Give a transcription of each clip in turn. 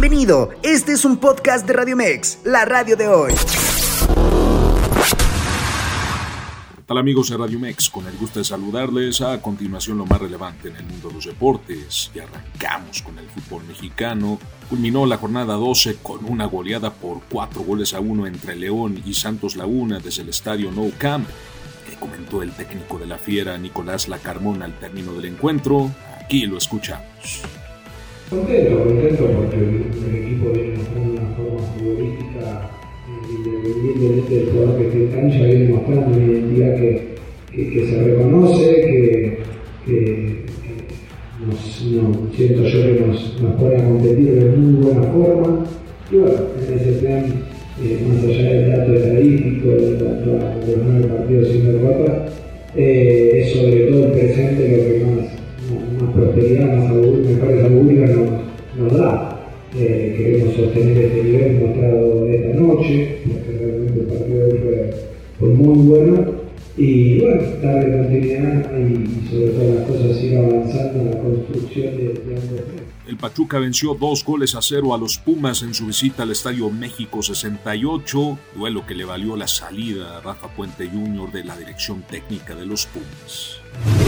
Bienvenido, este es un podcast de Radio Mex, la radio de hoy. Hola amigos de Radio Mex? Con el gusto de saludarles. A continuación lo más relevante en el mundo de los deportes. Y arrancamos con el fútbol mexicano. Culminó la jornada 12 con una goleada por 4 goles a 1 entre León y Santos Laguna desde el estadio No Camp, que comentó el técnico de la Fiera Nicolás Lacarmón al término del encuentro. Aquí lo escuchamos. Contento, contento porque el, equipo viene con una forma futbolística independientemente del jugador que esté en cancha, viene mostrando una identidad que, que, se reconoce, que, que nos, no, siento yo que nos, nos, a competir de muy buena forma. Y bueno, en ese plan, eh, más allá del dato estadístico, de, los nueve partidos sin derrota, eh, es sobre todo el presente lo que más, prosperidad, más mejores augurios nos, nos da. Eh, queremos sostener este nivel mostrado esta noche, porque realmente el partido de hoy fue, fue, muy bueno. Y bueno, darle continuidad y, sobre todo las cosas sigan avanzando en la construcción de, de El Pachuca venció dos goles a cero a los Pumas en su visita al Estadio México 68, duelo que le valió la salida a Rafa Puente Jr. de la dirección técnica de los Pumas.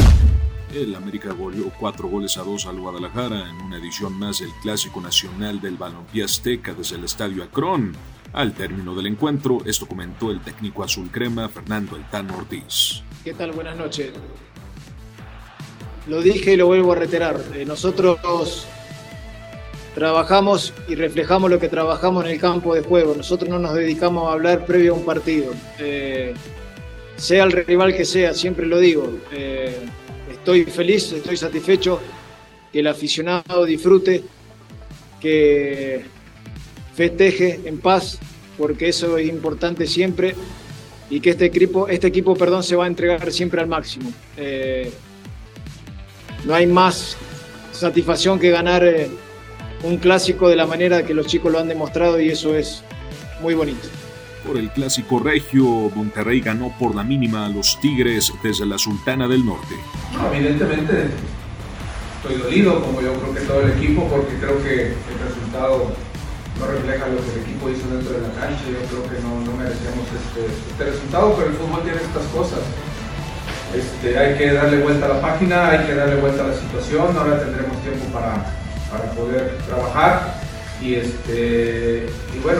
El América goleó cuatro goles a dos al Guadalajara en una edición más del Clásico Nacional del Balompié Azteca desde el Estadio Acron. Al término del encuentro, esto comentó el técnico azul crema Fernando Eltano Ortiz. ¿Qué tal? Buenas noches. Lo dije y lo vuelvo a reiterar. Eh, nosotros trabajamos y reflejamos lo que trabajamos en el campo de juego. Nosotros no nos dedicamos a hablar previo a un partido. Eh, sea el rival que sea, siempre lo digo. Eh, estoy feliz, estoy satisfecho, que el aficionado disfrute, que festeje en paz, porque eso es importante siempre, y que este equipo, este equipo perdón, se va a entregar siempre al máximo. Eh, no hay más satisfacción que ganar eh, un clásico de la manera que los chicos lo han demostrado y eso es muy bonito. Por el clásico regio, Monterrey ganó por la mínima a los Tigres desde la Sultana del Norte. evidentemente estoy dolido, como yo creo que todo el equipo, porque creo que el resultado no refleja lo que el equipo hizo dentro de la cancha. Yo creo que no, merecíamos este, este, resultado, pero el fútbol tiene estas cosas. Este, hay que darle vuelta a la página, hay que darle vuelta a la situación. Ahora tendremos tiempo para, para poder trabajar. Y, este, y bueno,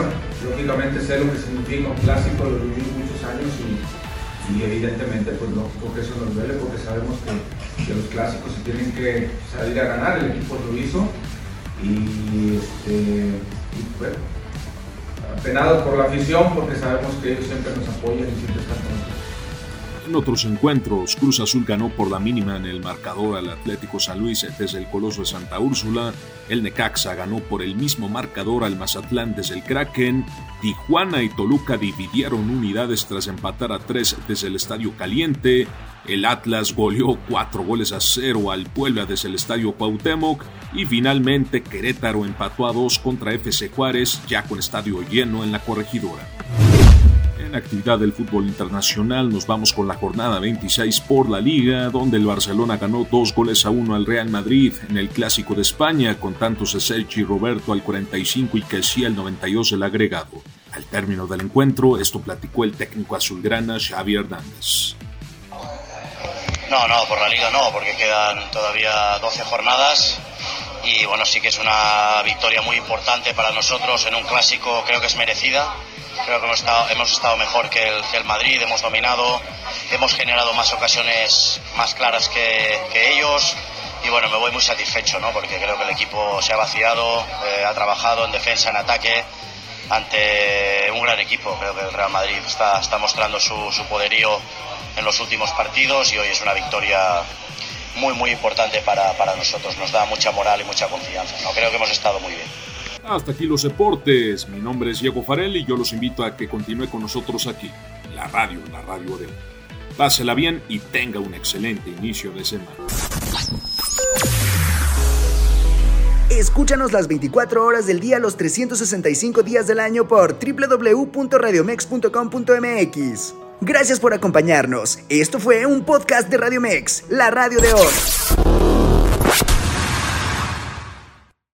sé lo que significa un clásico, lo viví muchos años y, evidentemente pues lógico que eso nos duele porque sabemos que, los clásicos se tienen que salir a ganar, el equipo lo hizo y, este, y bueno, apenados por la afición porque sabemos que ellos siempre nos apoyan y siempre están. En otros encuentros, Cruz Azul ganó por la mínima en el marcador al Atlético San Luis desde el Coloso de Santa Úrsula, el Necaxa ganó por el mismo marcador al Mazatlán desde el Kraken, Tijuana y Toluca dividieron unidades tras empatar a tres desde el Estadio Caliente, el Atlas goleó cuatro goles a cero al Puebla desde el Estadio Cuauhtémoc. Y finalmente Querétaro empató a dos contra FC Juárez ya con estadio lleno en la corregidora. En actividad del fútbol internacional nos vamos con la jornada 26 por la liga, donde el Barcelona ganó dos goles a uno al Real Madrid en el Clásico de España, con tantos de Sergi Roberto al 45 y Kessie al 92 del agregado. Al término del encuentro, esto platicó el técnico azulgrana Xavi Hernández. No, no, por la liga no, porque quedan todavía 12 jornadas y bueno, sí que es una victoria muy importante para nosotros en un clásico, creo que es merecida Creo que hemos estado, hemos estado mejor que el, Madrid, hemos dominado, hemos generado más ocasiones más claras que, ellos y bueno, me voy muy satisfecho, ¿no? porque creo que el equipo se ha vaciado, eh, ha trabajado en defensa, en ataque, ante un gran equipo. Creo que el Real Madrid está, está mostrando su, poderío en los últimos partidos y hoy es una victoria muy, muy importante para, para nosotros. Nos da mucha moral y mucha confianza. Creo que hemos estado muy bien. Hasta aquí los deportes. Mi nombre es Diego Farel y yo los invito a que continúe con nosotros aquí, la radio, la radio de Pásela bien y tenga un excelente inicio de semana. Escúchanos las 24 horas del día, los 365 días del año por www.radiomex.com.mx. Gracias por acompañarnos. Esto fue un podcast de Radio Mex, la radio de hoy.